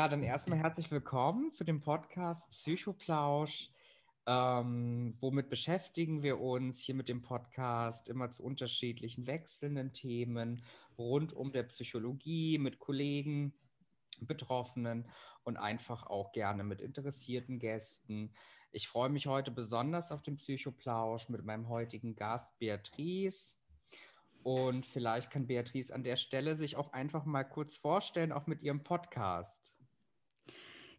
Ja, dann erstmal herzlich willkommen zu dem Podcast Psychoplausch. Ähm, womit beschäftigen wir uns hier mit dem Podcast? Immer zu unterschiedlichen wechselnden Themen rund um der Psychologie mit Kollegen, Betroffenen und einfach auch gerne mit interessierten Gästen. Ich freue mich heute besonders auf den Psychoplausch mit meinem heutigen Gast Beatrice. Und vielleicht kann Beatrice an der Stelle sich auch einfach mal kurz vorstellen, auch mit ihrem Podcast.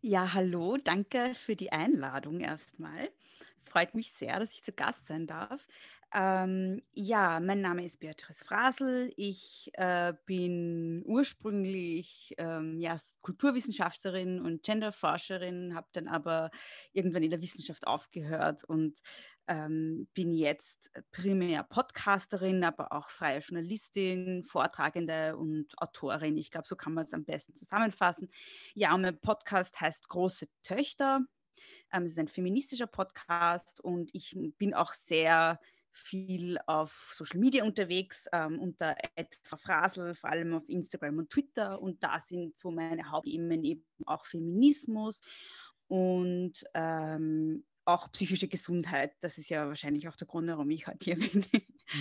Ja, hallo, danke für die Einladung erstmal. Es freut mich sehr, dass ich zu Gast sein darf. Ähm, ja, mein Name ist Beatrice Frasel. Ich äh, bin ursprünglich ähm, ja, Kulturwissenschaftlerin und Genderforscherin, habe dann aber irgendwann in der Wissenschaft aufgehört und ähm, bin jetzt primär Podcasterin, aber auch freie Journalistin, Vortragende und Autorin. Ich glaube, so kann man es am besten zusammenfassen. Ja, und mein Podcast heißt Große Töchter. Ähm, es ist ein feministischer Podcast und ich bin auch sehr viel auf Social Media unterwegs, ähm, unter Frasel, vor allem auf Instagram und Twitter. Und da sind so meine Hauptthemen eben auch Feminismus und ähm, auch psychische Gesundheit. Das ist ja wahrscheinlich auch der Grund, warum ich heute hier bin.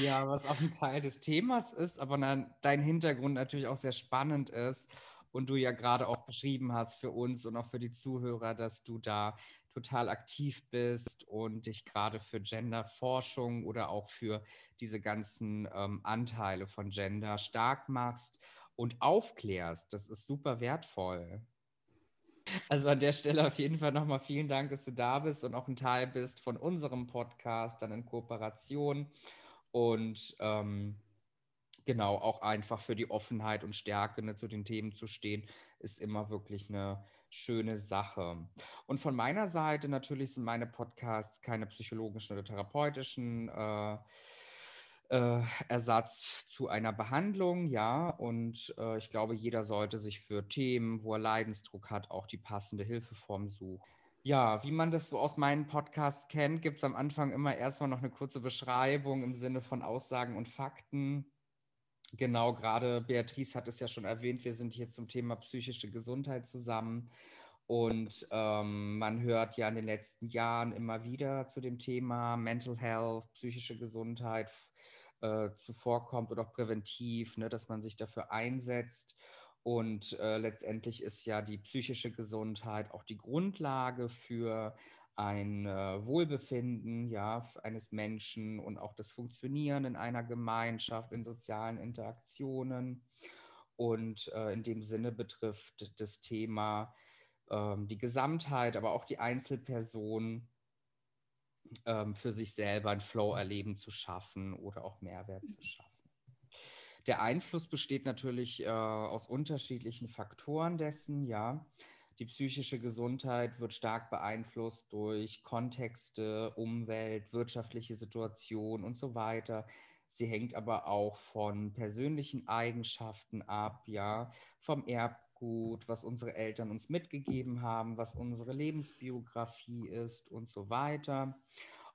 Ja, was auch ein Teil des Themas ist, aber dann dein Hintergrund natürlich auch sehr spannend ist und du ja gerade auch beschrieben hast für uns und auch für die Zuhörer, dass du da total aktiv bist und dich gerade für Genderforschung oder auch für diese ganzen ähm, Anteile von Gender stark machst und aufklärst. Das ist super wertvoll. Also an der Stelle auf jeden Fall nochmal vielen Dank, dass du da bist und auch ein Teil bist von unserem Podcast, dann in Kooperation. Und ähm, genau, auch einfach für die Offenheit und Stärke ne, zu den Themen zu stehen, ist immer wirklich eine schöne Sache. Und von meiner Seite natürlich sind meine Podcasts keine psychologischen oder therapeutischen äh, äh, Ersatz zu einer Behandlung, ja. Und äh, ich glaube, jeder sollte sich für Themen, wo er Leidensdruck hat, auch die passende Hilfeform suchen. Ja, wie man das so aus meinen Podcasts kennt, gibt es am Anfang immer erstmal noch eine kurze Beschreibung im Sinne von Aussagen und Fakten. Genau, gerade Beatrice hat es ja schon erwähnt, wir sind hier zum Thema psychische Gesundheit zusammen. Und ähm, man hört ja in den letzten Jahren immer wieder zu dem Thema Mental Health, psychische Gesundheit äh, zuvorkommt oder auch präventiv, ne, dass man sich dafür einsetzt. Und äh, letztendlich ist ja die psychische Gesundheit auch die Grundlage für ein äh, Wohlbefinden ja, eines Menschen und auch das Funktionieren in einer Gemeinschaft, in sozialen Interaktionen. Und äh, in dem Sinne betrifft das Thema ähm, die Gesamtheit, aber auch die Einzelperson ähm, für sich selber ein Flow-Erleben zu schaffen oder auch Mehrwert zu schaffen. Der Einfluss besteht natürlich äh, aus unterschiedlichen Faktoren dessen, ja. Die psychische Gesundheit wird stark beeinflusst durch Kontexte, Umwelt, wirtschaftliche Situation und so weiter. Sie hängt aber auch von persönlichen Eigenschaften ab, ja, vom Erbgut, was unsere Eltern uns mitgegeben haben, was unsere Lebensbiografie ist und so weiter.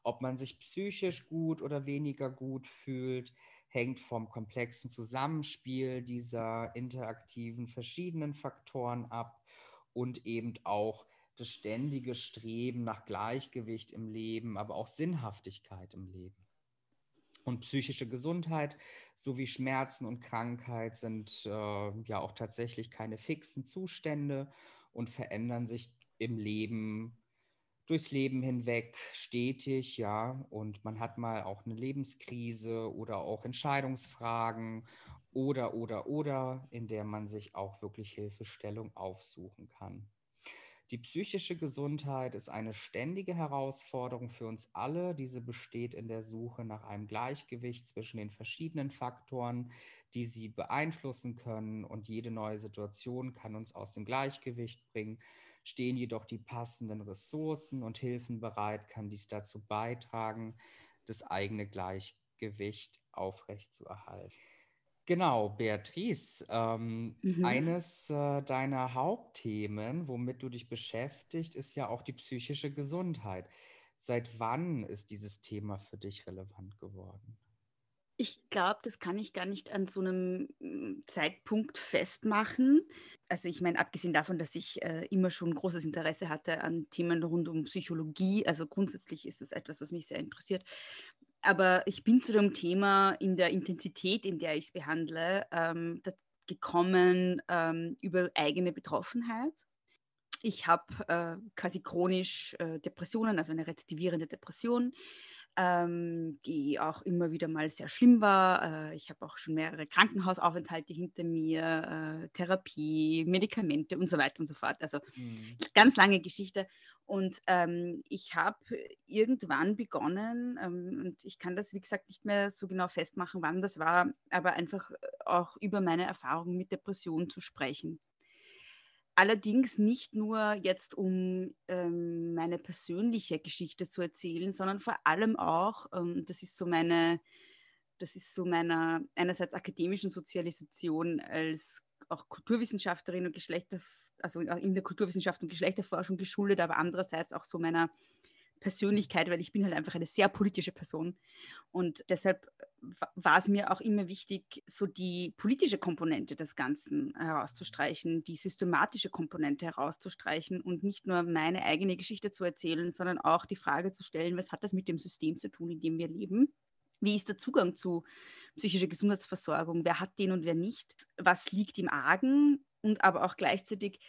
Ob man sich psychisch gut oder weniger gut fühlt, hängt vom komplexen Zusammenspiel dieser interaktiven verschiedenen Faktoren ab und eben auch das ständige Streben nach Gleichgewicht im Leben, aber auch Sinnhaftigkeit im Leben. Und psychische Gesundheit sowie Schmerzen und Krankheit sind äh, ja auch tatsächlich keine fixen Zustände und verändern sich im Leben durchs Leben hinweg stetig, ja, und man hat mal auch eine Lebenskrise oder auch Entscheidungsfragen oder, oder, oder, in der man sich auch wirklich Hilfestellung aufsuchen kann. Die psychische Gesundheit ist eine ständige Herausforderung für uns alle. Diese besteht in der Suche nach einem Gleichgewicht zwischen den verschiedenen Faktoren, die sie beeinflussen können. Und jede neue Situation kann uns aus dem Gleichgewicht bringen. Stehen jedoch die passenden Ressourcen und Hilfen bereit, kann dies dazu beitragen, das eigene Gleichgewicht aufrechtzuerhalten. Genau, Beatrice, ähm, mhm. eines äh, deiner Hauptthemen, womit du dich beschäftigt, ist ja auch die psychische Gesundheit. Seit wann ist dieses Thema für dich relevant geworden? Ich glaube, das kann ich gar nicht an so einem mm, Zeitpunkt festmachen. Also ich meine, abgesehen davon, dass ich äh, immer schon großes Interesse hatte an Themen rund um Psychologie, also grundsätzlich ist es etwas, was mich sehr interessiert. Aber ich bin zu dem Thema in der Intensität, in der ich es behandle, ähm, gekommen ähm, über eigene Betroffenheit. Ich habe äh, quasi chronisch äh, Depressionen, also eine rezidivierende Depression ähm, die auch immer wieder mal sehr schlimm war. Äh, ich habe auch schon mehrere Krankenhausaufenthalte hinter mir, äh, Therapie, Medikamente und so weiter und so fort. Also mhm. ganz lange Geschichte. Und ähm, ich habe irgendwann begonnen, ähm, und ich kann das, wie gesagt, nicht mehr so genau festmachen, wann das war, aber einfach auch über meine Erfahrungen mit Depressionen zu sprechen. Allerdings nicht nur jetzt, um ähm, meine persönliche Geschichte zu erzählen, sondern vor allem auch, ähm, das ist so meine, das ist so meiner einerseits akademischen Sozialisation als auch Kulturwissenschaftlerin und Geschlechter, also in der Kulturwissenschaft und Geschlechterforschung geschuldet, aber andererseits auch so meiner Persönlichkeit, weil ich bin halt einfach eine sehr politische Person. Und deshalb war es mir auch immer wichtig, so die politische Komponente des Ganzen herauszustreichen, die systematische Komponente herauszustreichen und nicht nur meine eigene Geschichte zu erzählen, sondern auch die Frage zu stellen, was hat das mit dem System zu tun, in dem wir leben? Wie ist der Zugang zu psychischer Gesundheitsversorgung? Wer hat den und wer nicht? Was liegt im Argen? Und aber auch gleichzeitig,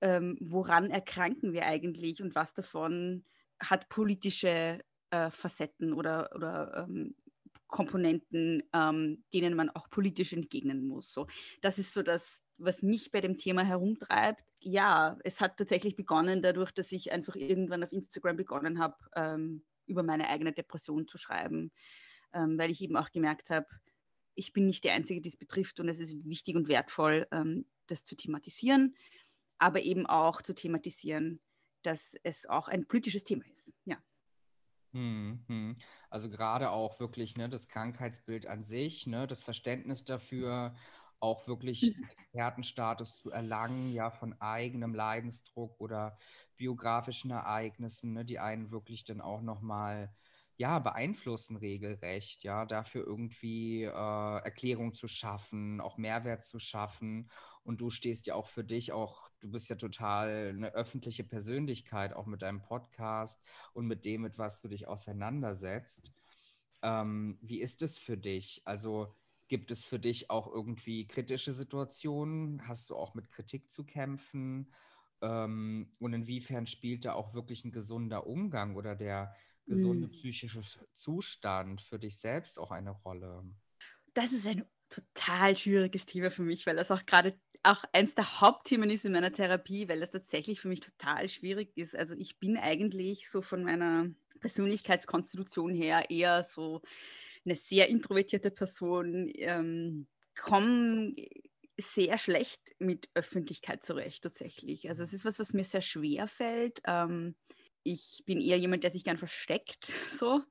ähm, woran erkranken wir eigentlich und was davon hat politische äh, Facetten oder, oder ähm, Komponenten, ähm, denen man auch politisch entgegnen muss. So, das ist so das, was mich bei dem Thema herumtreibt. Ja, es hat tatsächlich begonnen dadurch, dass ich einfach irgendwann auf Instagram begonnen habe, ähm, über meine eigene Depression zu schreiben, ähm, weil ich eben auch gemerkt habe, ich bin nicht die Einzige, die es betrifft und es ist wichtig und wertvoll, ähm, das zu thematisieren, aber eben auch zu thematisieren, dass es auch ein politisches Thema ist. Ja. Hm, hm. Also gerade auch wirklich ne, das Krankheitsbild an sich, ne, das Verständnis dafür, auch wirklich mhm. Expertenstatus zu erlangen, ja, von eigenem Leidensdruck oder biografischen Ereignissen, ne, die einen wirklich dann auch nochmal ja, beeinflussen regelrecht, ja, dafür irgendwie äh, Erklärung zu schaffen, auch Mehrwert zu schaffen. Und du stehst ja auch für dich auch, du bist ja total eine öffentliche Persönlichkeit, auch mit deinem Podcast und mit dem, mit was du dich auseinandersetzt. Ähm, wie ist es für dich? Also gibt es für dich auch irgendwie kritische Situationen? Hast du auch mit Kritik zu kämpfen? Ähm, und inwiefern spielt da auch wirklich ein gesunder Umgang oder der gesunde mhm. psychische Zustand für dich selbst auch eine Rolle? Das ist ein total schwieriges Thema für mich, weil das auch gerade auch eins der Hauptthemen ist in meiner Therapie, weil das tatsächlich für mich total schwierig ist. Also ich bin eigentlich so von meiner Persönlichkeitskonstitution her eher so eine sehr introvertierte Person, ähm, komme sehr schlecht mit Öffentlichkeit zurecht tatsächlich. Also es ist was, was mir sehr schwer fällt. Ähm, ich bin eher jemand, der sich gern versteckt, so.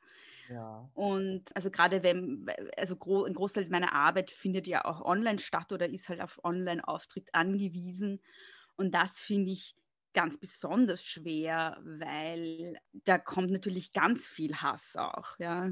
Ja. Und also gerade wenn, also gro ein Großteil meiner Arbeit findet ja auch online statt oder ist halt auf Online-Auftritt angewiesen. Und das finde ich ganz besonders schwer, weil da kommt natürlich ganz viel Hass auch, ja.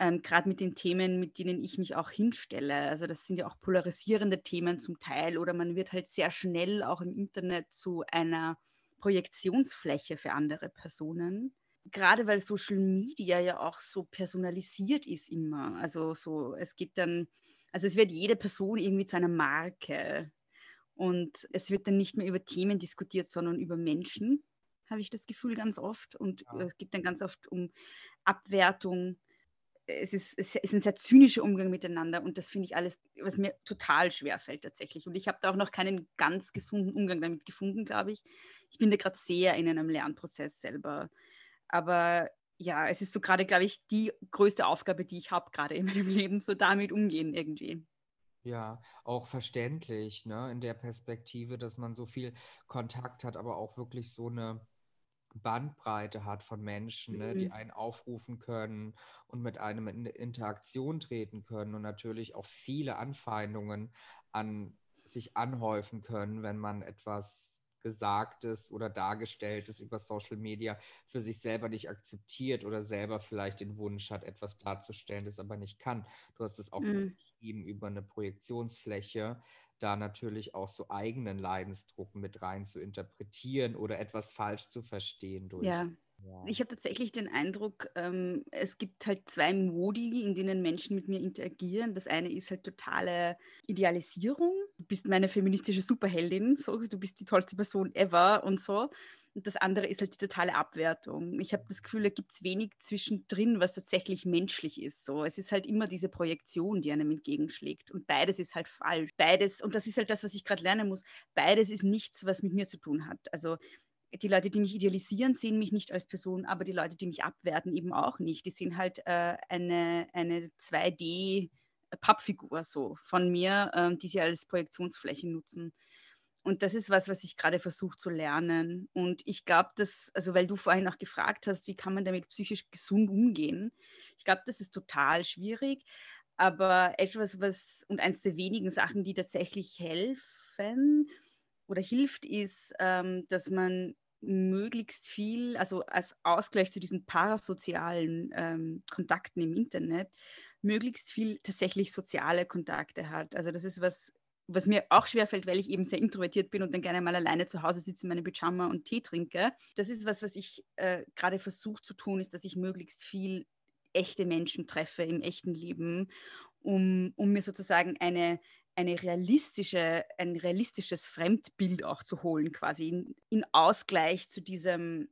Ähm, gerade mit den Themen, mit denen ich mich auch hinstelle. Also das sind ja auch polarisierende Themen zum Teil oder man wird halt sehr schnell auch im Internet zu einer Projektionsfläche für andere Personen. Gerade weil Social Media ja auch so personalisiert ist immer. Also so, es gibt dann, also es wird jede Person irgendwie zu einer Marke. Und es wird dann nicht mehr über Themen diskutiert, sondern über Menschen, habe ich das Gefühl ganz oft. Und ja. es geht dann ganz oft um Abwertung es ist, es ist ein sehr zynischer Umgang miteinander und das finde ich alles, was mir total schwer fällt tatsächlich. Und ich habe da auch noch keinen ganz gesunden Umgang damit gefunden, glaube ich. Ich bin da gerade sehr in einem Lernprozess selber. Aber ja, es ist so gerade, glaube ich, die größte Aufgabe, die ich habe gerade in meinem Leben, so damit umgehen irgendwie. Ja, auch verständlich, ne, in der Perspektive, dass man so viel Kontakt hat, aber auch wirklich so eine Bandbreite hat von Menschen, ne, die mhm. einen aufrufen können und mit einem in Interaktion treten können und natürlich auch viele Anfeindungen an sich anhäufen können, wenn man etwas Gesagtes oder Dargestelltes über Social Media für sich selber nicht akzeptiert oder selber vielleicht den Wunsch hat, etwas darzustellen, das aber nicht kann. Du hast es auch mhm. beschrieben über eine Projektionsfläche, da natürlich auch so eigenen Leidensdruck mit rein zu interpretieren oder etwas falsch zu verstehen durch. Ja. Ja. Ich habe tatsächlich den Eindruck, ähm, es gibt halt zwei Modi, in denen Menschen mit mir interagieren. Das eine ist halt totale Idealisierung. Du bist meine feministische Superheldin, so, du bist die tollste Person ever und so. Und das andere ist halt die totale Abwertung. Ich habe das Gefühl, da gibt es wenig zwischendrin, was tatsächlich menschlich ist. So. Es ist halt immer diese Projektion, die einem entgegenschlägt. Und beides ist halt falsch. Beides, und das ist halt das, was ich gerade lernen muss, beides ist nichts, was mit mir zu tun hat. Also die Leute, die mich idealisieren, sehen mich nicht als Person, aber die Leute, die mich abwerten, eben auch nicht. Die sehen halt äh, eine, eine 2D-Pappfigur so von mir, äh, die sie als Projektionsfläche nutzen. Und das ist was, was ich gerade versuche zu lernen. Und ich glaube, dass, also weil du vorhin auch gefragt hast, wie kann man damit psychisch gesund umgehen? Ich glaube, das ist total schwierig. Aber etwas, was, und eines der wenigen Sachen, die tatsächlich helfen, oder hilft, ist, ähm, dass man möglichst viel, also als Ausgleich zu diesen parasozialen ähm, Kontakten im Internet, möglichst viel tatsächlich soziale Kontakte hat. Also das ist was, was mir auch schwerfällt, weil ich eben sehr introvertiert bin und dann gerne mal alleine zu Hause sitze in meinem Pyjama und Tee trinke. Das ist was, was ich äh, gerade versuche zu tun, ist, dass ich möglichst viel echte Menschen treffe im echten Leben, um, um mir sozusagen eine, eine realistische, ein realistisches Fremdbild auch zu holen, quasi in, in Ausgleich zu diesem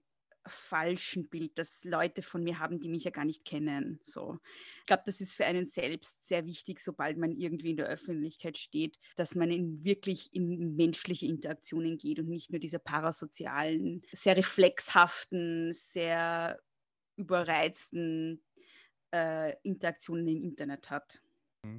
falschen Bild, das Leute von mir haben, die mich ja gar nicht kennen. So. Ich glaube, das ist für einen selbst sehr wichtig, sobald man irgendwie in der Öffentlichkeit steht, dass man in wirklich in menschliche Interaktionen geht und nicht nur diese parasozialen, sehr reflexhaften, sehr überreizten äh, Interaktionen im Internet hat.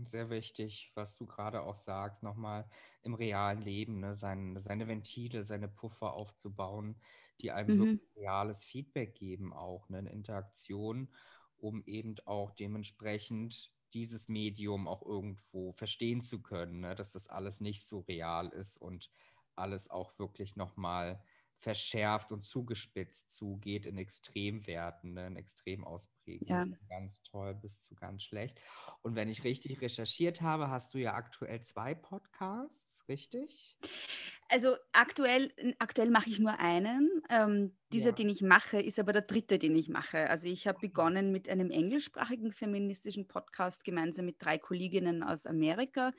Sehr wichtig, was du gerade auch sagst, nochmal im realen Leben, ne, sein, seine Ventile, seine Puffer aufzubauen, die einem mhm. reales Feedback geben, auch ne, eine Interaktion, um eben auch dementsprechend dieses Medium auch irgendwo verstehen zu können, ne, dass das alles nicht so real ist und alles auch wirklich nochmal verschärft und zugespitzt zugeht in Extremwerten, ne, in Extremausprägungen. Ja. Ganz toll bis zu ganz schlecht. Und wenn ich richtig recherchiert habe, hast du ja aktuell zwei Podcasts, richtig? Also aktuell, aktuell mache ich nur einen. Ähm, dieser, ja. den ich mache, ist aber der dritte, den ich mache. Also ich habe begonnen mit einem englischsprachigen feministischen Podcast gemeinsam mit drei Kolleginnen aus Amerika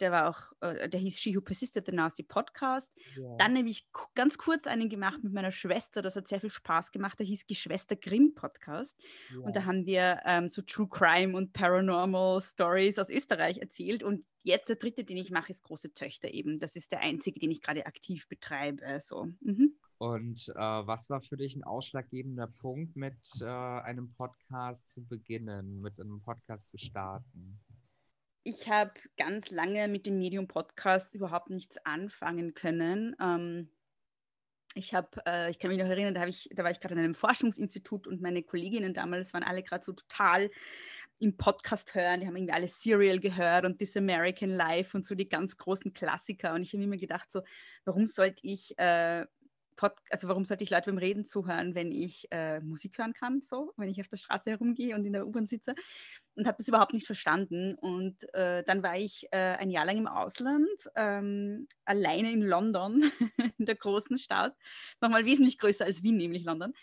der war auch, äh, der hieß She Who Persisted, the Nasty Podcast. Ja. Dann habe ich ganz kurz einen gemacht mit meiner Schwester, das hat sehr viel Spaß gemacht, der hieß Geschwister Grimm Podcast. Ja. Und da haben wir ähm, so True Crime und Paranormal Stories aus Österreich erzählt. Und jetzt der dritte, den ich mache, ist Große Töchter eben. Das ist der einzige, den ich gerade aktiv betreibe. So. Mhm. Und äh, was war für dich ein ausschlaggebender Punkt, mit äh, einem Podcast zu beginnen, mit einem Podcast zu starten? Ich habe ganz lange mit dem Medium-Podcast überhaupt nichts anfangen können. Ähm, ich habe, äh, ich kann mich noch erinnern, da, ich, da war ich gerade in einem Forschungsinstitut und meine Kolleginnen damals waren alle gerade so total im Podcast hören. Die haben irgendwie alle Serial gehört und This American Life und so die ganz großen Klassiker. Und ich habe mir gedacht, so, warum sollte ich äh, also warum sollte ich Leute beim Reden zuhören, wenn ich äh, Musik hören kann, so, wenn ich auf der Straße herumgehe und in der U-Bahn sitze und habe das überhaupt nicht verstanden. Und äh, dann war ich äh, ein Jahr lang im Ausland, ähm, alleine in London, in der großen Stadt, nochmal wesentlich größer als Wien, nämlich London.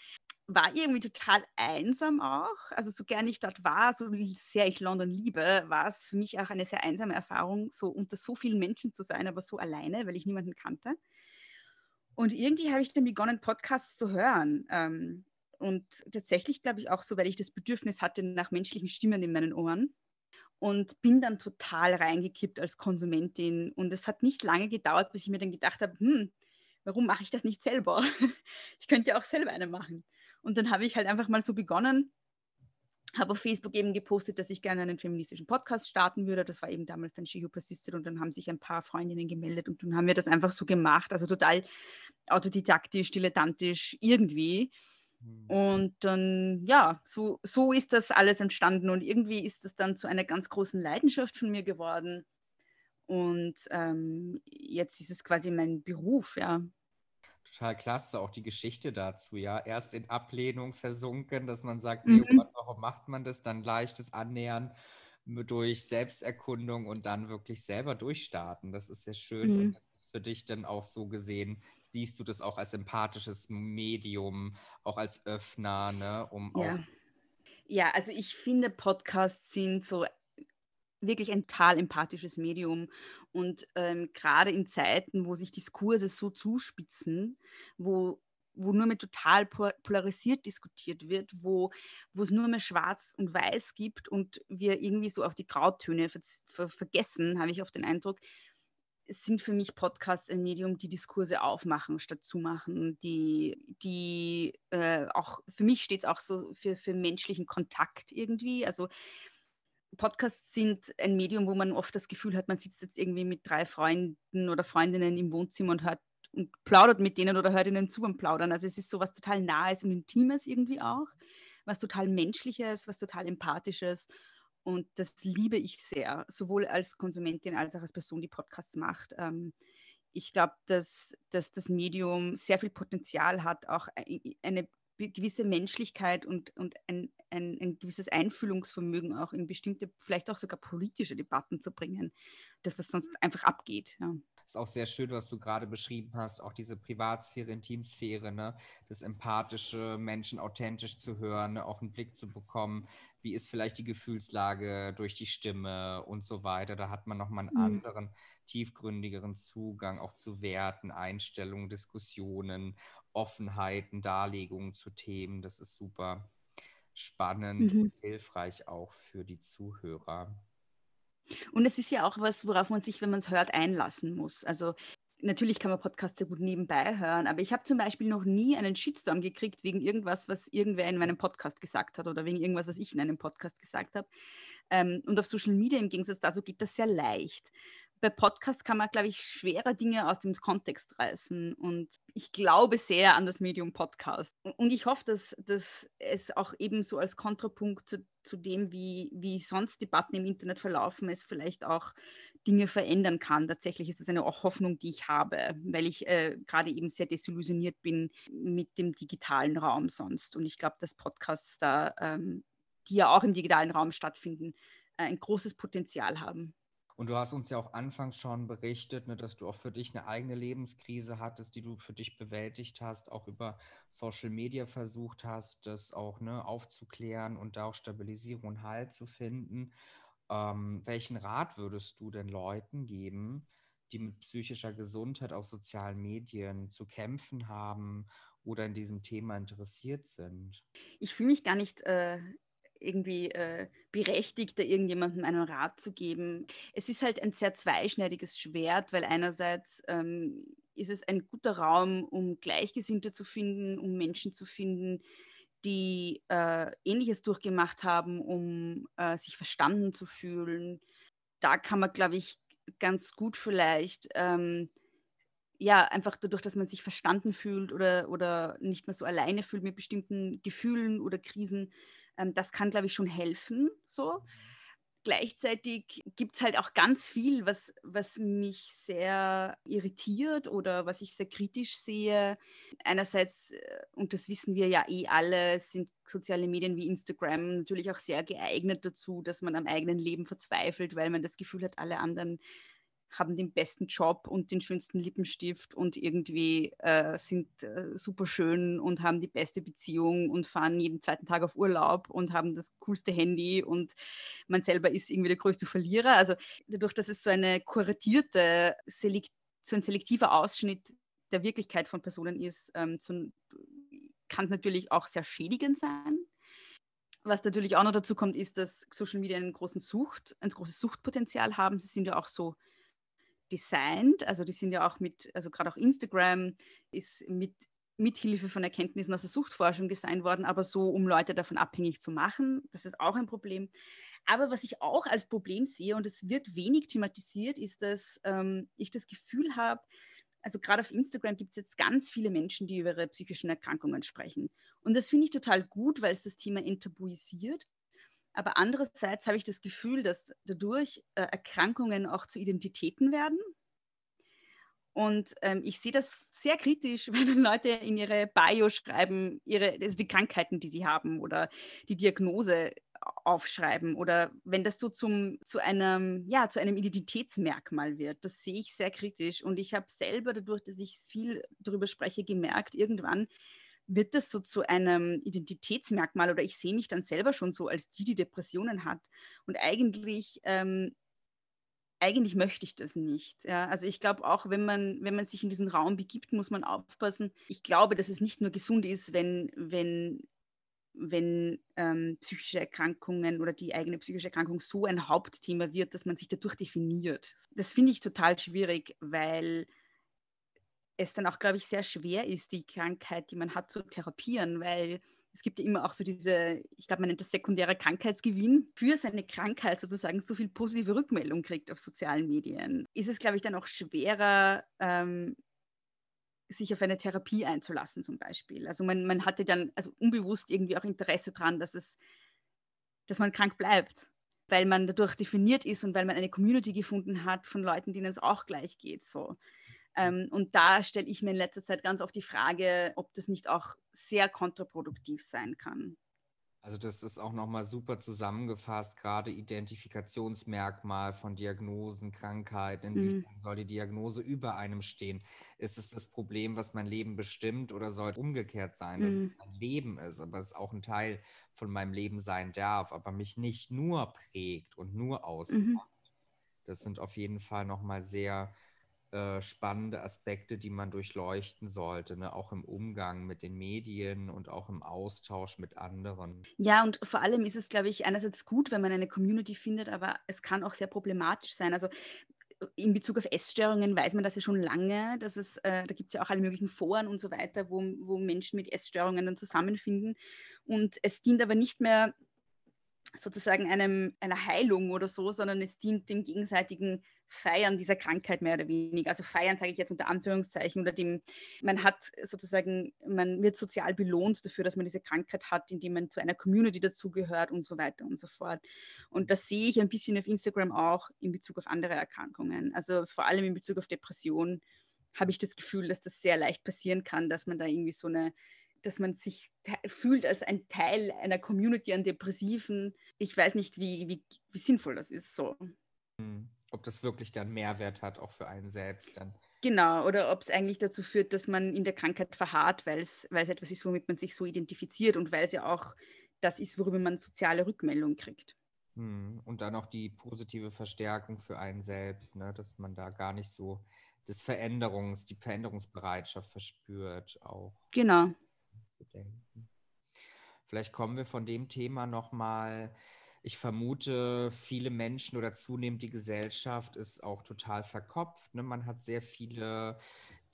War irgendwie total einsam auch. Also so gern ich dort war, so wie sehr ich London liebe, war es für mich auch eine sehr einsame Erfahrung, so unter so vielen Menschen zu sein, aber so alleine, weil ich niemanden kannte. Und irgendwie habe ich dann begonnen, Podcasts zu hören. Ähm, und tatsächlich glaube ich auch so, weil ich das Bedürfnis hatte nach menschlichen Stimmen in meinen Ohren. Und bin dann total reingekippt als Konsumentin. Und es hat nicht lange gedauert, bis ich mir dann gedacht habe, hm, warum mache ich das nicht selber? ich könnte ja auch selber eine machen. Und dann habe ich halt einfach mal so begonnen, habe auf Facebook eben gepostet, dass ich gerne einen feministischen Podcast starten würde. Das war eben damals dann She Who Persisted und dann haben sich ein paar Freundinnen gemeldet und dann haben wir das einfach so gemacht, also total autodidaktisch, dilettantisch irgendwie. Und dann, ja, so, so ist das alles entstanden und irgendwie ist das dann zu einer ganz großen Leidenschaft von mir geworden. Und ähm, jetzt ist es quasi mein Beruf, ja. total klasse, auch die Geschichte dazu, ja. Erst in Ablehnung versunken, dass man sagt, nee, mhm. Gott, warum macht man das? Dann leichtes Annähern durch Selbsterkundung und dann wirklich selber durchstarten. Das ist sehr schön. Mhm. Und das ist für dich dann auch so gesehen, siehst du das auch als empathisches Medium, auch als Öffner, ne? Um ja. ja, also ich finde, Podcasts sind so wirklich ein total empathisches Medium. Und ähm, gerade in Zeiten, wo sich Diskurse so zuspitzen, wo, wo nur mehr total polarisiert diskutiert wird, wo, wo es nur mehr Schwarz und Weiß gibt und wir irgendwie so auf die Grautöne ver ver vergessen, habe ich oft den Eindruck, sind für mich Podcasts ein Medium, die Diskurse aufmachen statt zumachen, die, die äh, auch, für mich steht es auch so für, für menschlichen Kontakt irgendwie. Also Podcasts sind ein Medium, wo man oft das Gefühl hat, man sitzt jetzt irgendwie mit drei Freunden oder Freundinnen im Wohnzimmer und hört und plaudert mit denen oder hört ihnen zu beim Plaudern. Also es ist so was total Nahes und Intimes irgendwie auch, was total Menschliches, was total Empathisches. Und das liebe ich sehr, sowohl als Konsumentin als auch als Person, die Podcasts macht. Ähm, ich glaube, dass, dass das Medium sehr viel Potenzial hat, auch eine gewisse Menschlichkeit und, und ein, ein, ein, gewisses Einfühlungsvermögen auch in bestimmte, vielleicht auch sogar politische Debatten zu bringen, das was sonst einfach abgeht. Ja. Ist auch sehr schön, was du gerade beschrieben hast, auch diese Privatsphäre, Intimsphäre, ne? das empathische Menschen authentisch zu hören, ne? auch einen Blick zu bekommen, wie ist vielleicht die Gefühlslage durch die Stimme und so weiter. Da hat man nochmal einen mhm. anderen, tiefgründigeren Zugang auch zu Werten, Einstellungen, Diskussionen Offenheiten, Darlegungen zu Themen. Das ist super spannend mhm. und hilfreich auch für die Zuhörer. Und es ist ja auch was, worauf man sich, wenn man es hört, einlassen muss. Also natürlich kann man Podcasts sehr gut nebenbei hören, aber ich habe zum Beispiel noch nie einen Shitstorm gekriegt wegen irgendwas, was irgendwer in meinem Podcast gesagt hat oder wegen irgendwas, was ich in einem Podcast gesagt habe. Ähm, und auf Social Media im Gegensatz dazu geht das sehr leicht bei Podcasts kann man, glaube ich, schwerer Dinge aus dem Kontext reißen. Und ich glaube sehr an das Medium Podcast. Und ich hoffe, dass, dass es auch eben so als Kontrapunkt zu, zu dem, wie, wie sonst Debatten im Internet verlaufen, es vielleicht auch Dinge verändern kann. Tatsächlich ist das eine Hoffnung, die ich habe, weil ich äh, gerade eben sehr desillusioniert bin mit dem digitalen Raum sonst. Und ich glaube, dass Podcasts da, ähm, die ja auch im digitalen Raum stattfinden, äh, ein großes Potenzial haben. Und du hast uns ja auch anfangs schon berichtet, ne, dass du auch für dich eine eigene Lebenskrise hattest, die du für dich bewältigt hast, auch über Social Media versucht hast, das auch ne, aufzuklären und da auch Stabilisierung und Halt zu finden. Ähm, welchen Rat würdest du denn Leuten geben, die mit psychischer Gesundheit auf sozialen Medien zu kämpfen haben oder in diesem Thema interessiert sind? Ich fühle mich gar nicht äh, irgendwie äh, berechtigt, da irgendjemandem einen Rat zu geben. Es ist halt ein sehr zweischneidiges Schwert, weil einerseits ähm, ist es ein guter Raum, um Gleichgesinnte zu finden, um Menschen zu finden, die äh, Ähnliches durchgemacht haben, um äh, sich verstanden zu fühlen. Da kann man, glaube ich, ganz gut vielleicht ähm, ja, einfach dadurch, dass man sich verstanden fühlt oder, oder nicht mehr so alleine fühlt mit bestimmten Gefühlen oder Krisen, ähm, das kann, glaube ich, schon helfen. So. Gleichzeitig gibt es halt auch ganz viel, was, was mich sehr irritiert oder was ich sehr kritisch sehe. Einerseits, äh, und das wissen wir ja eh alle, sind soziale Medien wie Instagram natürlich auch sehr geeignet dazu, dass man am eigenen Leben verzweifelt, weil man das Gefühl hat, alle anderen haben den besten Job und den schönsten Lippenstift und irgendwie äh, sind äh, super schön und haben die beste Beziehung und fahren jeden zweiten Tag auf Urlaub und haben das coolste Handy und man selber ist irgendwie der größte Verlierer. Also dadurch, dass es so eine kuratierte, selekt, so ein selektiver Ausschnitt der Wirklichkeit von Personen ist, ähm, so, kann es natürlich auch sehr schädigend sein. Was natürlich auch noch dazu kommt, ist, dass Social Media einen großen Sucht, ein großes Suchtpotenzial haben. Sie sind ja auch so designt. Also die sind ja auch mit, also gerade auch Instagram ist mit Mithilfe von Erkenntnissen aus der Suchtforschung designt worden, aber so, um Leute davon abhängig zu machen. Das ist auch ein Problem. Aber was ich auch als Problem sehe, und es wird wenig thematisiert, ist, dass ähm, ich das Gefühl habe, also gerade auf Instagram gibt es jetzt ganz viele Menschen, die über ihre psychischen Erkrankungen sprechen. Und das finde ich total gut, weil es das Thema enttabuisiert. Aber andererseits habe ich das Gefühl, dass dadurch äh, Erkrankungen auch zu Identitäten werden Und ähm, ich sehe das sehr kritisch, wenn Leute in ihre Bio schreiben, ihre, also die Krankheiten, die sie haben oder die Diagnose aufschreiben oder wenn das so zum, zu, einem, ja, zu einem Identitätsmerkmal wird. Das sehe ich sehr kritisch. Und ich habe selber dadurch, dass ich viel darüber spreche, gemerkt, irgendwann wird das so zu einem Identitätsmerkmal oder ich sehe mich dann selber schon so als die, die Depressionen hat. Und eigentlich ähm, eigentlich möchte ich das nicht. Ja, also ich glaube auch, wenn man, wenn man sich in diesen Raum begibt, muss man aufpassen. Ich glaube, dass es nicht nur gesund ist, wenn, wenn, wenn ähm, psychische Erkrankungen oder die eigene psychische Erkrankung so ein Hauptthema wird, dass man sich dadurch definiert. Das finde ich total schwierig, weil es dann auch, glaube ich, sehr schwer ist, die Krankheit, die man hat, zu therapieren, weil es gibt ja immer auch so diese, ich glaube, man nennt das sekundäre Krankheitsgewinn, für seine Krankheit sozusagen so viel positive Rückmeldung kriegt auf sozialen Medien, ist es, glaube ich, dann auch schwerer, ähm, sich auf eine Therapie einzulassen zum Beispiel. Also man, man hatte dann also unbewusst irgendwie auch Interesse daran, dass es, dass man krank bleibt, weil man dadurch definiert ist und weil man eine Community gefunden hat von Leuten, denen es auch gleich geht. So. Ähm, und da stelle ich mir in letzter Zeit ganz oft die Frage, ob das nicht auch sehr kontraproduktiv sein kann. Also das ist auch nochmal super zusammengefasst, gerade Identifikationsmerkmal von Diagnosen, Krankheiten, inwiefern mhm. soll die Diagnose über einem stehen? Ist es das Problem, was mein Leben bestimmt oder soll es umgekehrt sein, dass mhm. es mein Leben ist, aber es auch ein Teil von meinem Leben sein darf, aber mich nicht nur prägt und nur mhm. ausmacht? Mhm. Das sind auf jeden Fall nochmal sehr äh, spannende Aspekte, die man durchleuchten sollte, ne? auch im Umgang mit den Medien und auch im Austausch mit anderen. Ja, und vor allem ist es, glaube ich, einerseits gut, wenn man eine Community findet, aber es kann auch sehr problematisch sein. Also in Bezug auf Essstörungen weiß man das ja schon lange, dass es, äh, da gibt es ja auch alle möglichen Foren und so weiter, wo, wo Menschen mit Essstörungen dann zusammenfinden. Und es dient aber nicht mehr sozusagen einem, einer Heilung oder so, sondern es dient dem gegenseitigen Feiern dieser Krankheit mehr oder weniger. Also feiern sage ich jetzt unter Anführungszeichen oder dem, man hat sozusagen, man wird sozial belohnt dafür, dass man diese Krankheit hat, indem man zu einer Community dazugehört und so weiter und so fort. Und das sehe ich ein bisschen auf Instagram auch in Bezug auf andere Erkrankungen. Also vor allem in Bezug auf Depressionen habe ich das Gefühl, dass das sehr leicht passieren kann, dass man da irgendwie so eine dass man sich fühlt als ein Teil einer Community an Depressiven. Ich weiß nicht, wie, wie, wie sinnvoll das ist. So. Hm. Ob das wirklich dann Mehrwert hat, auch für einen selbst dann. Genau, oder ob es eigentlich dazu führt, dass man in der Krankheit verharrt, weil es etwas ist, womit man sich so identifiziert und weil es ja auch das ist, worüber man soziale Rückmeldung kriegt. Hm. Und dann auch die positive Verstärkung für einen selbst, ne? dass man da gar nicht so das Veränderungs, die Veränderungsbereitschaft verspürt auch. Genau. Vielleicht kommen wir von dem Thema nochmal. Ich vermute, viele Menschen oder zunehmend die Gesellschaft ist auch total verkopft. Ne? Man hat sehr viele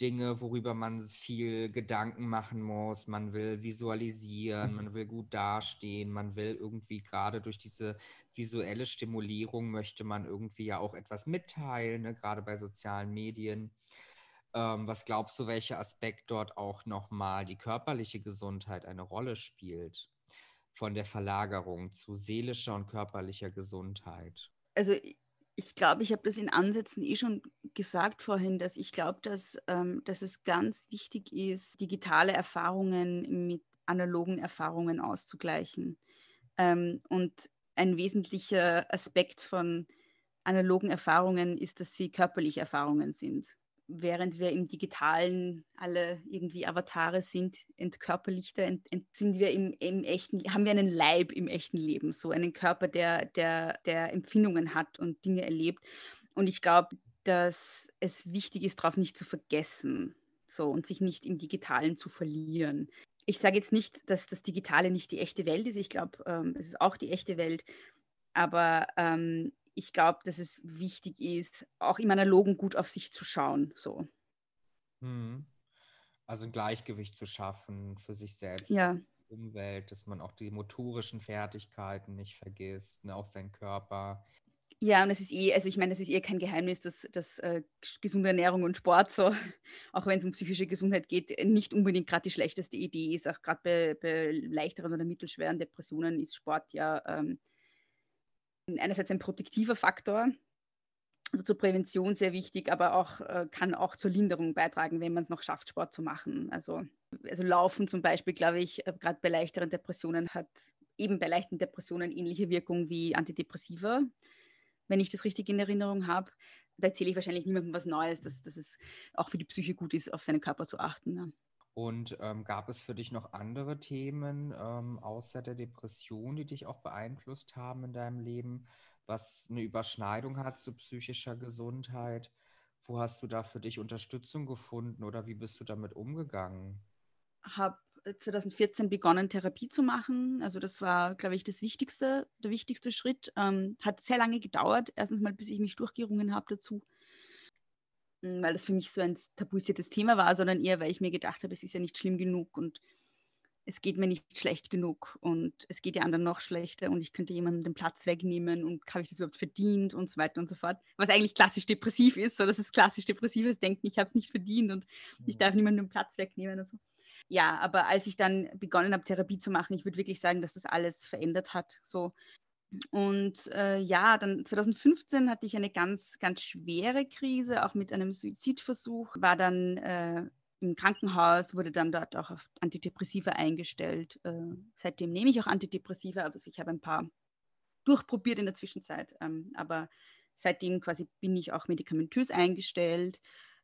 Dinge, worüber man viel Gedanken machen muss. Man will visualisieren, man will gut dastehen, man will irgendwie gerade durch diese visuelle Stimulierung möchte man irgendwie ja auch etwas mitteilen, ne? gerade bei sozialen Medien. Ähm, was glaubst du, welcher Aspekt dort auch nochmal die körperliche Gesundheit eine Rolle spielt? Von der Verlagerung zu seelischer und körperlicher Gesundheit? Also ich glaube, ich habe das in Ansätzen eh schon gesagt vorhin, dass ich glaube, dass, ähm, dass es ganz wichtig ist, digitale Erfahrungen mit analogen Erfahrungen auszugleichen. Ähm, und ein wesentlicher Aspekt von analogen Erfahrungen ist, dass sie körperliche Erfahrungen sind während wir im Digitalen alle irgendwie Avatare sind, entkörperlichter, ent, ent, sind wir im, im, echten, haben wir einen Leib im echten Leben, so einen Körper, der, der, der Empfindungen hat und Dinge erlebt. Und ich glaube, dass es wichtig ist, darauf nicht zu vergessen so, und sich nicht im Digitalen zu verlieren. Ich sage jetzt nicht, dass das Digitale nicht die echte Welt ist. Ich glaube, ähm, es ist auch die echte Welt. Aber ähm, ich glaube, dass es wichtig ist, auch im Analogen gut auf sich zu schauen. So. Hm. Also ein Gleichgewicht zu schaffen für sich selbst, ja. Umwelt, dass man auch die motorischen Fertigkeiten nicht vergisst, ne, auch seinen Körper. Ja, und es ist eh, also ich meine, es ist eh kein Geheimnis, dass, dass äh, gesunde Ernährung und Sport, so, auch wenn es um psychische Gesundheit geht, nicht unbedingt gerade die schlechteste Idee ist. Auch gerade bei, bei, leichteren oder mittelschweren Depressionen ist Sport ja ähm, einerseits ein protektiver Faktor, also zur Prävention sehr wichtig, aber auch äh, kann auch zur Linderung beitragen, wenn man es noch schafft, Sport zu machen. Also, also Laufen zum Beispiel, glaube ich, äh, gerade bei leichteren Depressionen hat eben bei leichten Depressionen ähnliche Wirkung wie Antidepressiva, wenn ich das richtig in Erinnerung habe. Da erzähle ich wahrscheinlich niemandem was Neues, dass, dass es auch für die Psyche gut ist, auf seinen Körper zu achten. Ja. Und ähm, gab es für dich noch andere Themen ähm, außer der Depression, die dich auch beeinflusst haben in deinem Leben, was eine Überschneidung hat zu psychischer Gesundheit? Wo hast du da für dich Unterstützung gefunden oder wie bist du damit umgegangen? Habe 2014 begonnen, Therapie zu machen. Also das war, glaube ich, das Wichtigste, der wichtigste Schritt. Ähm, hat sehr lange gedauert, erstens mal, bis ich mich durchgerungen habe dazu. Hm, weil das für mich so ein tabuisiertes Thema war, sondern eher, weil ich mir gedacht habe, es ist ja nicht schlimm genug und es geht mir nicht schlecht genug und es geht ja anderen noch schlechter und ich könnte jemandem den Platz wegnehmen und habe ich das überhaupt verdient und so weiter und so fort. Was eigentlich klassisch depressiv ist, so dass es klassisch depressives Denken, ich habe es nicht verdient und ich darf niemandem den Platz wegnehmen und so. Ja, aber als ich dann begonnen habe, Therapie zu machen, ich würde wirklich sagen, dass das alles verändert hat. So, und äh, ja, dann 2015 hatte ich eine ganz, ganz schwere Krise, auch mit einem Suizidversuch, war dann äh, im Krankenhaus, wurde dann dort auch auf Antidepressiva eingestellt. Äh, seitdem nehme ich auch Antidepressiva, also ich habe ein paar durchprobiert in der Zwischenzeit, ähm, aber seitdem quasi bin ich auch medikamentös eingestellt,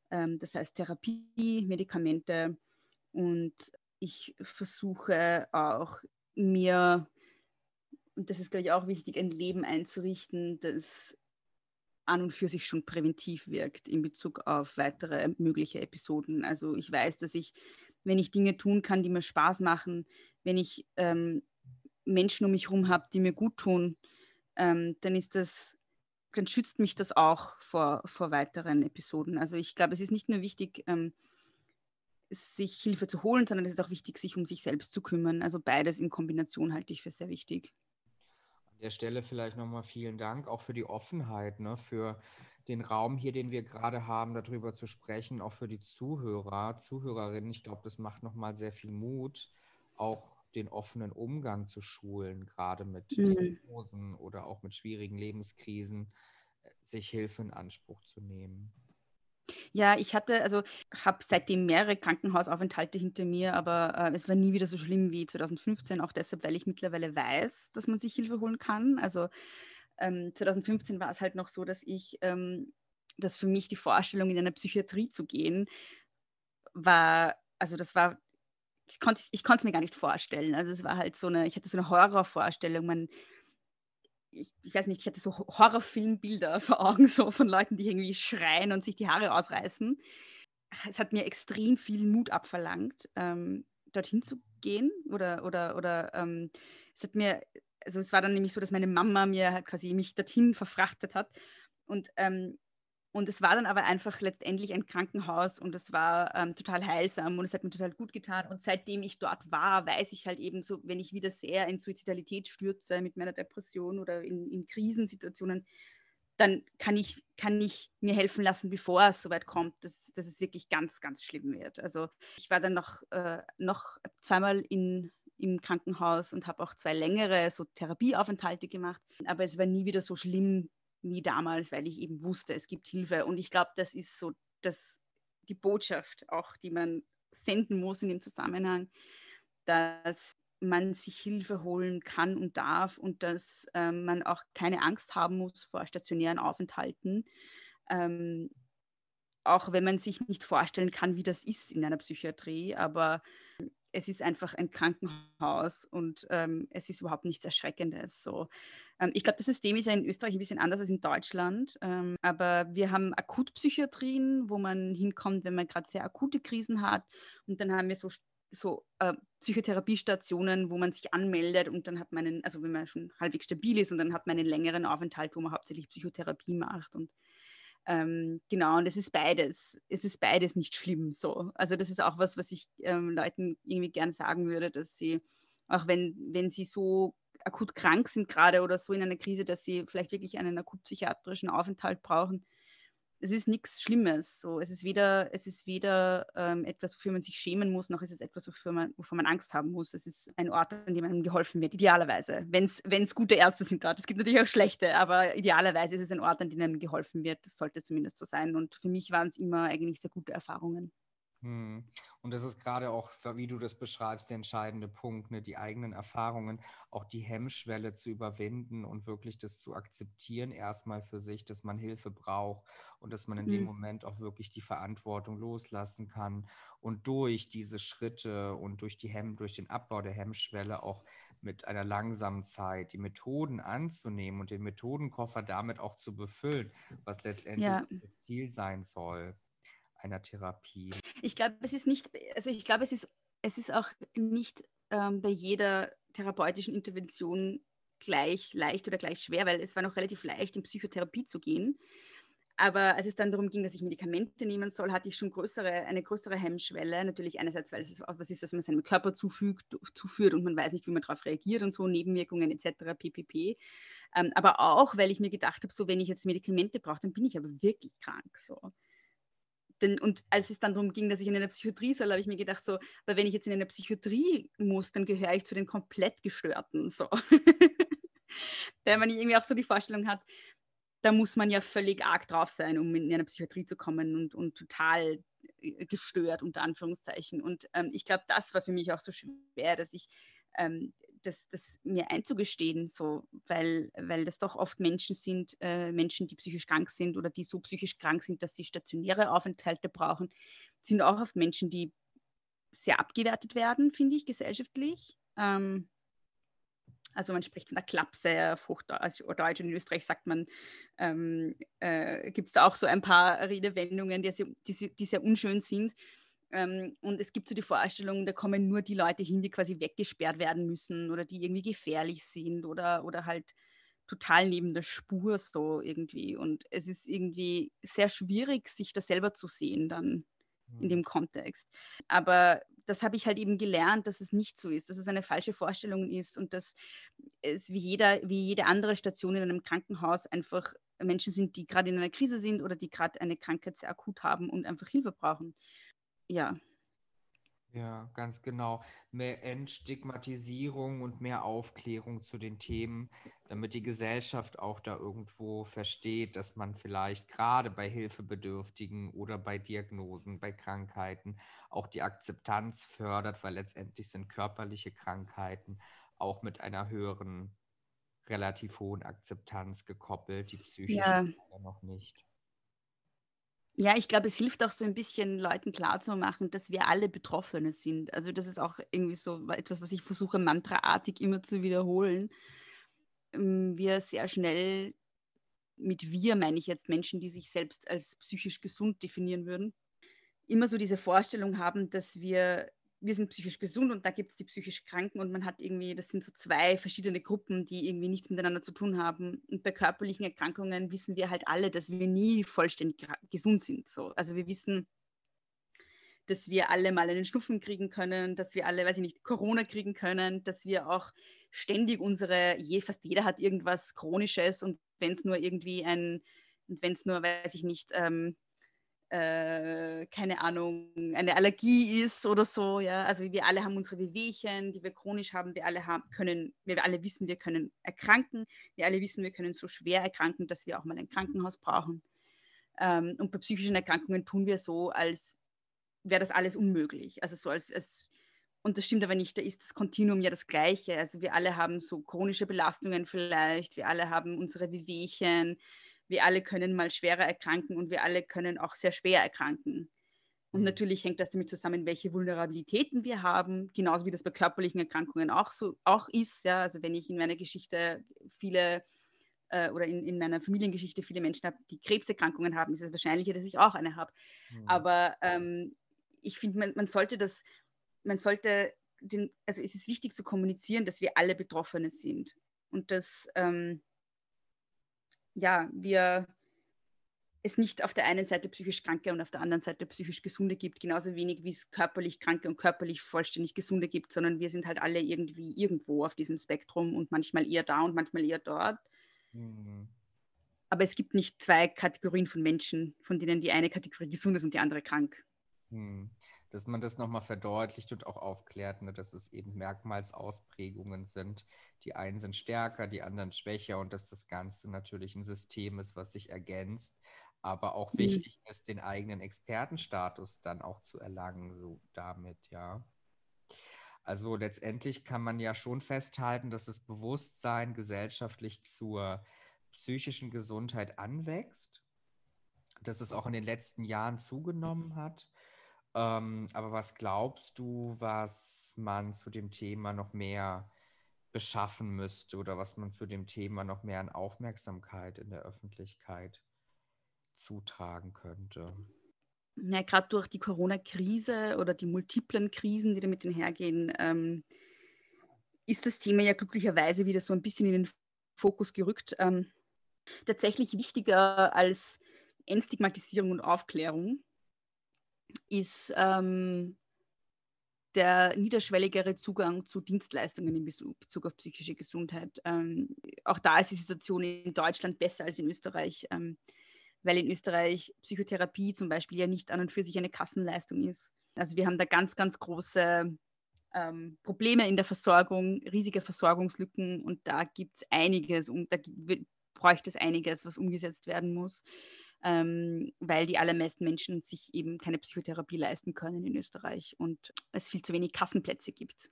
ähm, das heißt Therapie, Medikamente und ich versuche auch mir und das ist, glaube ich, auch wichtig, ein Leben einzurichten, das an und für sich schon präventiv wirkt in Bezug auf weitere mögliche Episoden. Also ich weiß, dass ich, wenn ich Dinge tun kann, die mir Spaß machen, wenn ich ähm, Menschen um mich herum habe, die mir gut tun, ähm, dann ist das, dann schützt mich das auch vor, vor weiteren Episoden. Also ich glaube, es ist nicht nur wichtig, ähm, sich Hilfe zu holen, sondern es ist auch wichtig, sich um sich selbst zu kümmern. Also beides in Kombination halte ich für sehr wichtig der Stelle vielleicht nochmal vielen Dank, auch für die Offenheit, ne, für den Raum hier, den wir gerade haben, darüber zu sprechen, auch für die Zuhörer, Zuhörerinnen. Ich glaube, das macht nochmal sehr viel Mut, auch den offenen Umgang zu schulen, gerade mit mhm. Diagnosen oder auch mit schwierigen Lebenskrisen, äh, sich Hilfe in Anspruch zu nehmen. Ja, ich hatte, also habe seitdem mehrere Krankenhausaufenthalte hinter mir, aber äh, es war nie wieder so schlimm wie 2015, auch deshalb, weil ich mittlerweile weiß, dass man sich Hilfe holen kann. Also ähm, 2015 war es halt noch so, dass ich, ähm, dass für mich die Vorstellung, in eine Psychiatrie zu gehen, war, also das war, ich konnte es mir gar nicht vorstellen. Also es war halt so eine, ich hatte so eine Horrorvorstellung, man ich, ich, weiß nicht, ich hatte so Horrorfilmbilder vor Augen, so von Leuten, die irgendwie schreien und sich die Haare ausreißen. Es hat mir extrem viel Mut abverlangt, ähm, dorthin zu gehen oder, oder, oder ähm, es hat mir, also es war dann nämlich so, dass meine Mama mir halt quasi mich dorthin verfrachtet hat und ähm, und es war dann aber einfach letztendlich ein Krankenhaus und es war ähm, total heilsam und es hat mir total gut getan. Und seitdem ich dort war, weiß ich halt eben so, wenn ich wieder sehr in Suizidalität stürze mit meiner Depression oder in, in Krisensituationen, dann kann ich, kann ich mir helfen lassen, bevor es soweit kommt, dass, dass es wirklich ganz, ganz schlimm wird. Also ich war dann noch, äh, noch zweimal in, im Krankenhaus und habe auch zwei längere so Therapieaufenthalte gemacht, aber es war nie wieder so schlimm wie damals, weil ich eben wusste, es gibt Hilfe. Und ich glaube, das ist so das, die Botschaft auch, die man senden muss in dem Zusammenhang, dass man sich Hilfe holen kann und darf und dass ähm, man auch keine Angst haben muss vor stationären Aufenthalten. Ähm, auch wenn man sich nicht vorstellen kann, wie das ist in einer Psychiatrie, aber es ist einfach ein Krankenhaus und ähm, es ist überhaupt nichts Erschreckendes. So. Ähm, ich glaube, das System ist ja in Österreich ein bisschen anders als in Deutschland, ähm, aber wir haben Akutpsychiatrien, wo man hinkommt, wenn man gerade sehr akute Krisen hat und dann haben wir so so äh, Psychotherapiestationen, wo man sich anmeldet und dann hat man einen, also wenn man schon halbwegs stabil ist und dann hat man einen längeren Aufenthalt, wo man hauptsächlich Psychotherapie macht und ähm, genau, und es ist beides. Es ist beides nicht schlimm so. Also das ist auch was, was ich ähm, Leuten irgendwie gern sagen würde, dass sie, auch wenn, wenn sie so akut krank sind gerade oder so in einer Krise, dass sie vielleicht wirklich einen akut psychiatrischen Aufenthalt brauchen, es ist nichts Schlimmes. So, es ist weder, es ist weder ähm, etwas, wofür man sich schämen muss, noch ist es etwas, wofür man, wovor man Angst haben muss. Es ist ein Ort, an dem einem geholfen wird, idealerweise. Wenn es gute Ärzte sind dort. Es gibt natürlich auch schlechte, aber idealerweise ist es ein Ort, an dem einem geholfen wird. Das sollte zumindest so sein. Und für mich waren es immer eigentlich sehr gute Erfahrungen. Hm. Und das ist gerade auch, wie du das beschreibst, der entscheidende Punkt, ne? die eigenen Erfahrungen, auch die Hemmschwelle zu überwinden und wirklich das zu akzeptieren, erstmal für sich, dass man Hilfe braucht und dass man in mhm. dem Moment auch wirklich die Verantwortung loslassen kann und durch diese Schritte und durch, die Hemm durch den Abbau der Hemmschwelle auch mit einer langsamen Zeit die Methoden anzunehmen und den Methodenkoffer damit auch zu befüllen, was letztendlich ja. das Ziel sein soll einer Therapie? Ich glaube, es ist nicht, also ich glaube, es ist, es ist auch nicht ähm, bei jeder therapeutischen Intervention gleich leicht oder gleich schwer, weil es war noch relativ leicht, in Psychotherapie zu gehen. Aber als es dann darum ging, dass ich Medikamente nehmen soll, hatte ich schon größere, eine größere Hemmschwelle. Natürlich einerseits, weil es auch was ist, was man seinem Körper zufügt, zuführt und man weiß nicht, wie man darauf reagiert und so, Nebenwirkungen etc. ppp. Ähm, aber auch, weil ich mir gedacht habe, so wenn ich jetzt Medikamente brauche, dann bin ich aber wirklich krank. So denn, und als es dann darum ging, dass ich in eine Psychiatrie soll, habe ich mir gedacht, so, weil wenn ich jetzt in eine Psychiatrie muss, dann gehöre ich zu den komplett Gestörten. So. Weil man irgendwie auch so die Vorstellung hat, da muss man ja völlig arg drauf sein, um in eine Psychiatrie zu kommen und, und total äh, gestört, unter Anführungszeichen. Und ähm, ich glaube, das war für mich auch so schwer, dass ich ähm, das, das mir einzugestehen, so, weil, weil das doch oft Menschen sind, äh, Menschen, die psychisch krank sind oder die so psychisch krank sind, dass sie stationäre Aufenthalte brauchen, sind auch oft Menschen, die sehr abgewertet werden, finde ich, gesellschaftlich. Ähm, also man spricht von der Klapse auf Hochdeutsch also und in Österreich sagt man, ähm, äh, gibt es da auch so ein paar Redewendungen, die, die, die sehr unschön sind. Ähm, und es gibt so die Vorstellung, da kommen nur die Leute hin, die quasi weggesperrt werden müssen oder die irgendwie gefährlich sind oder, oder halt total neben der Spur so irgendwie. Und es ist irgendwie sehr schwierig, sich das selber zu sehen dann in dem mhm. Kontext. Aber das habe ich halt eben gelernt, dass es nicht so ist, dass es eine falsche Vorstellung ist und dass es wie, jeder, wie jede andere Station in einem Krankenhaus einfach Menschen sind, die gerade in einer Krise sind oder die gerade eine Krankheit sehr akut haben und einfach Hilfe brauchen ja. Ja, ganz genau. Mehr Entstigmatisierung und mehr Aufklärung zu den Themen, damit die Gesellschaft auch da irgendwo versteht, dass man vielleicht gerade bei Hilfebedürftigen oder bei Diagnosen, bei Krankheiten auch die Akzeptanz fördert, weil letztendlich sind körperliche Krankheiten auch mit einer höheren, relativ hohen Akzeptanz gekoppelt, die psychische ja. noch nicht. Ja, ich glaube, es hilft auch so ein bisschen Leuten klarzumachen, dass wir alle Betroffene sind. Also das ist auch irgendwie so etwas, was ich versuche mantraartig immer zu wiederholen. Ähm, wir sehr schnell, mit wir meine ich jetzt Menschen, die sich selbst als psychisch gesund definieren würden, immer so diese Vorstellung haben, dass wir wir sind psychisch gesund und da gibt es die psychisch Kranken und man hat irgendwie, das sind so zwei verschiedene Gruppen, die irgendwie nichts miteinander zu tun haben. Und bei körperlichen Erkrankungen wissen wir halt alle, dass wir nie vollständig gesund sind. So. Also wir wissen, dass wir alle mal einen Schnupfen kriegen können, dass wir alle, weiß ich nicht, Corona kriegen können, dass wir auch ständig unsere, je, fast jeder hat irgendwas Chronisches und wenn es nur irgendwie ein, wenn es nur, weiß ich nicht, ähm, äh, keine Ahnung, eine Allergie ist oder so, ja. Also wir alle haben unsere Wehwehchen, die wir chronisch haben, wir alle haben, können, wir alle wissen, wir können erkranken, wir alle wissen, wir können so schwer erkranken, dass wir auch mal ein Krankenhaus brauchen. Ähm, und bei psychischen Erkrankungen tun wir so, als wäre das alles unmöglich. Also so als, als und das stimmt aber nicht, da ist das Kontinuum ja das gleiche. Also wir alle haben so chronische Belastungen vielleicht, wir alle haben unsere Wehwehchen, wir alle können mal schwerer erkranken und wir alle können auch sehr schwer erkranken. Und mhm. natürlich hängt das damit zusammen, welche Vulnerabilitäten wir haben, genauso wie das bei körperlichen Erkrankungen auch so auch ist. Ja, also wenn ich in meiner Geschichte viele äh, oder in, in meiner Familiengeschichte viele Menschen habe, die Krebserkrankungen haben, ist es wahrscheinlicher, dass ich auch eine habe. Mhm. Aber ähm, ich finde, man, man sollte das, man sollte den, also es ist wichtig zu kommunizieren, dass wir alle Betroffene sind. Und dass ähm, ja, wir es nicht auf der einen Seite psychisch Kranke und auf der anderen Seite psychisch Gesunde gibt, genauso wenig wie es körperlich Kranke und körperlich vollständig Gesunde gibt, sondern wir sind halt alle irgendwie irgendwo auf diesem Spektrum und manchmal eher da und manchmal eher dort. Mhm. aber es gibt nicht zwei Kategorien von Menschen, von denen die eine Kategorie gesund ist und die andere krank. Hm. Dass man das nochmal verdeutlicht und auch aufklärt, ne, dass es eben Merkmalsausprägungen sind. Die einen sind stärker, die anderen schwächer und dass das Ganze natürlich ein System ist, was sich ergänzt, aber auch mhm. wichtig ist, den eigenen Expertenstatus dann auch zu erlangen, so damit, ja. Also letztendlich kann man ja schon festhalten, dass das Bewusstsein gesellschaftlich zur psychischen Gesundheit anwächst, dass es auch in den letzten Jahren zugenommen hat. Ähm, aber was glaubst du, was man zu dem Thema noch mehr beschaffen müsste oder was man zu dem Thema noch mehr an Aufmerksamkeit in der Öffentlichkeit zutragen könnte? Ja, gerade durch die Corona-Krise oder die multiplen Krisen, die damit einhergehen, ähm, ist das Thema ja glücklicherweise wieder so ein bisschen in den Fokus gerückt. Ähm, tatsächlich wichtiger als Entstigmatisierung und Aufklärung ist ähm, der niederschwelligere Zugang zu Dienstleistungen in Bezug auf psychische Gesundheit. Ähm, auch da ist die Situation in Deutschland besser als in Österreich, ähm, weil in Österreich Psychotherapie zum Beispiel ja nicht an und für sich eine Kassenleistung ist. Also wir haben da ganz, ganz große ähm, Probleme in der Versorgung, riesige Versorgungslücken und da gibt es einiges und da bräuchte es einiges, was umgesetzt werden muss ähm, weil die allermeisten Menschen sich eben keine Psychotherapie leisten können in Österreich und es viel zu wenig Kassenplätze gibt.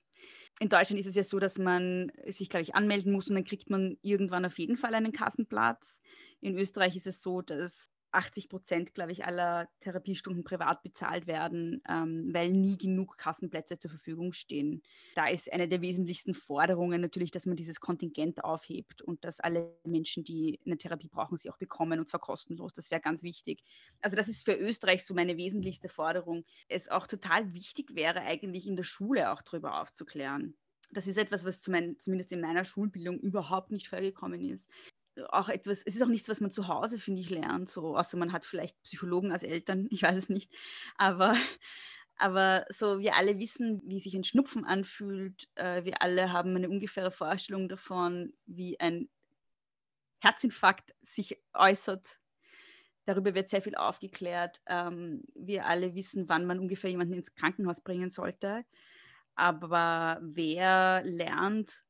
In Deutschland ist es ja so, dass man sich, glaube ich, anmelden muss und dann kriegt man irgendwann auf jeden Fall einen Kassenplatz. In Österreich ist es so, dass 80 Prozent, glaube ich, aller Therapiestunden privat bezahlt werden, ähm, weil nie genug Kassenplätze zur Verfügung stehen. Da ist eine der wesentlichsten Forderungen natürlich, dass man dieses Kontingent aufhebt und dass alle Menschen, die eine Therapie brauchen, sie auch bekommen und zwar kostenlos. Das wäre ganz wichtig. Also das ist für Österreich so meine wesentlichste Forderung. Es auch total wichtig wäre, eigentlich in der Schule auch darüber aufzuklären. Das ist etwas, was zumindest in meiner Schulbildung überhaupt nicht vorgekommen ist auch etwas, es ist auch nichts, was man zu Hause, finde ich, lernt, so, außer man hat vielleicht Psychologen als Eltern, ich weiß es nicht. Aber, aber so, wir alle wissen, wie sich ein Schnupfen anfühlt. Äh, wir alle haben eine ungefähre Vorstellung davon, wie ein Herzinfarkt sich äußert. Darüber wird sehr viel aufgeklärt. Ähm, wir alle wissen, wann man ungefähr jemanden ins Krankenhaus bringen sollte. Aber wer lernt,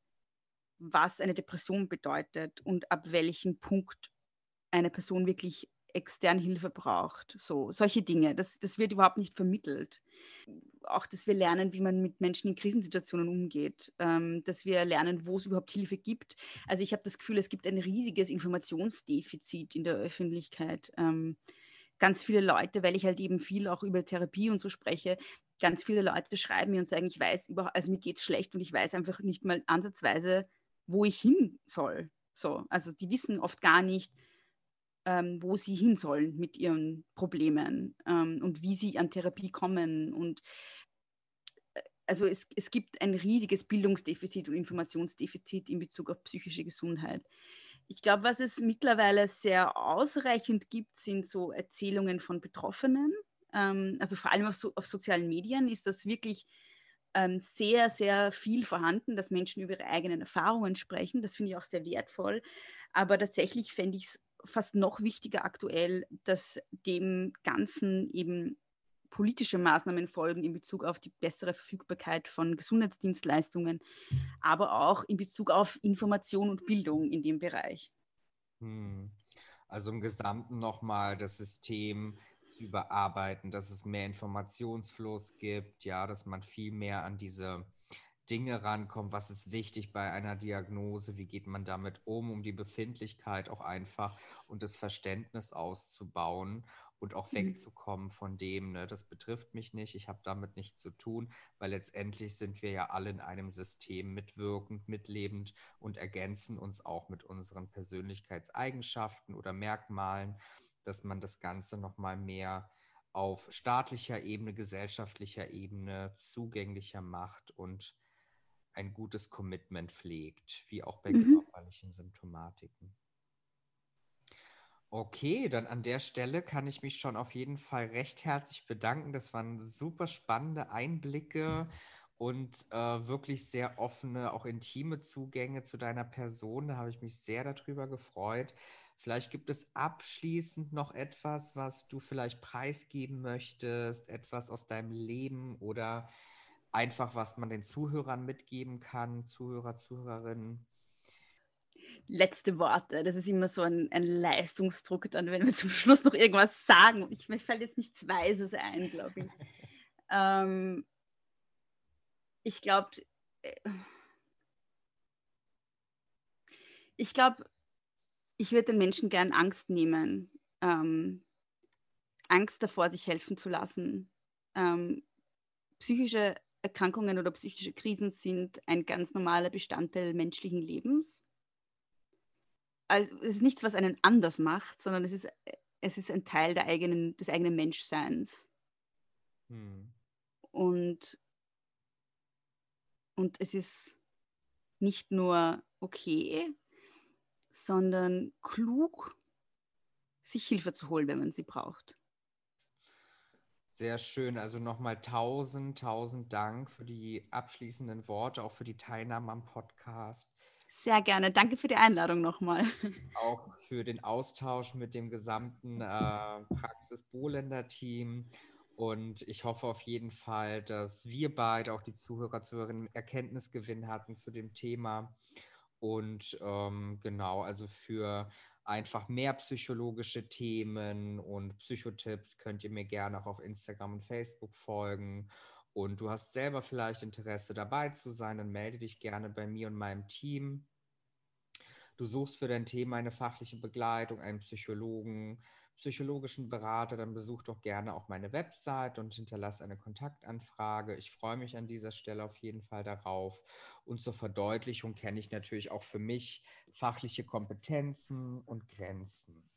was eine Depression bedeutet und ab welchem Punkt eine Person wirklich externe Hilfe braucht. So, solche Dinge, das, das wird überhaupt nicht vermittelt. Auch, dass wir lernen, wie man mit Menschen in Krisensituationen umgeht, ähm, dass wir lernen, wo es überhaupt Hilfe gibt. Also ich habe das Gefühl, es gibt ein riesiges Informationsdefizit in der Öffentlichkeit. Ähm, ganz viele Leute, weil ich halt eben viel auch über Therapie und so spreche, ganz viele Leute schreiben mir und sagen, ich weiß über, also mir geht es schlecht und ich weiß einfach nicht mal ansatzweise, wo ich hin soll. So, also die wissen oft gar nicht, ähm, wo sie hin sollen mit ihren Problemen ähm, und wie sie an Therapie kommen. Und äh, also es, es gibt ein riesiges Bildungsdefizit und Informationsdefizit in Bezug auf psychische Gesundheit. Ich glaube, was es mittlerweile sehr ausreichend gibt, sind so Erzählungen von Betroffenen. Ähm, also vor allem auf, so, auf sozialen Medien ist das wirklich ähm, sehr, sehr viel vorhanden, dass Menschen über ihre eigenen Erfahrungen sprechen. Das finde ich auch sehr wertvoll. Aber tatsächlich fände ich es fast noch wichtiger aktuell, dass dem Ganzen eben politische Maßnahmen folgen in Bezug auf die bessere Verfügbarkeit von Gesundheitsdienstleistungen, aber auch in Bezug auf Information und Bildung in dem Bereich. Hm. Also im Gesamten nochmal das System zu überarbeiten, dass es mehr Informationsfluss gibt, ja, dass man viel mehr an diese Dinge rankommt, was ist wichtig bei einer Diagnose, wie geht man damit um, um die Befindlichkeit auch einfach und das Verständnis auszubauen und auch mhm. wegzukommen von dem, ne, das betrifft mich nicht, ich habe damit nichts zu tun, weil letztendlich sind wir ja alle in einem System mitwirkend, mitlebend und ergänzen uns auch mit unseren Persönlichkeitseigenschaften oder Merkmalen dass man das Ganze nochmal mehr auf staatlicher Ebene, gesellschaftlicher Ebene zugänglicher macht und ein gutes Commitment pflegt, wie auch bei mhm. körperlichen Symptomatiken. Okay, dann an der Stelle kann ich mich schon auf jeden Fall recht herzlich bedanken. Das waren super spannende Einblicke und äh, wirklich sehr offene, auch intime Zugänge zu deiner Person. Da habe ich mich sehr darüber gefreut. Vielleicht gibt es abschließend noch etwas, was du vielleicht preisgeben möchtest, etwas aus deinem Leben oder einfach, was man den Zuhörern mitgeben kann, Zuhörer, Zuhörerinnen letzte Worte. Das ist immer so ein, ein Leistungsdruck dann, wenn wir zum Schluss noch irgendwas sagen. Ich, mir fällt jetzt nichts Weises ein, glaube ich. ähm, ich glaube, äh, ich glaube, ich würde den Menschen gern Angst nehmen. Ähm, Angst davor, sich helfen zu lassen. Ähm, psychische Erkrankungen oder psychische Krisen sind ein ganz normaler Bestandteil menschlichen Lebens also es ist nichts, was einen anders macht, sondern es ist, es ist ein Teil der eigenen, des eigenen Menschseins. Hm. Und, und es ist nicht nur okay, sondern klug, sich Hilfe zu holen, wenn man sie braucht. Sehr schön. Also nochmal tausend, tausend Dank für die abschließenden Worte, auch für die Teilnahme am Podcast. Sehr gerne. Danke für die Einladung nochmal. Auch für den Austausch mit dem gesamten äh, Praxis Bohländer Team. Und ich hoffe auf jeden Fall, dass wir beide, auch die Zuhörer, Zuhörerinnen, Erkenntnisgewinn hatten zu dem Thema. Und ähm, genau, also für einfach mehr psychologische Themen und Psychotipps könnt ihr mir gerne auch auf Instagram und Facebook folgen und du hast selber vielleicht Interesse dabei zu sein, dann melde dich gerne bei mir und meinem Team. Du suchst für dein Thema eine fachliche Begleitung, einen Psychologen, psychologischen Berater, dann besuch doch gerne auch meine Website und hinterlass eine Kontaktanfrage. Ich freue mich an dieser Stelle auf jeden Fall darauf. Und zur Verdeutlichung kenne ich natürlich auch für mich fachliche Kompetenzen und Grenzen.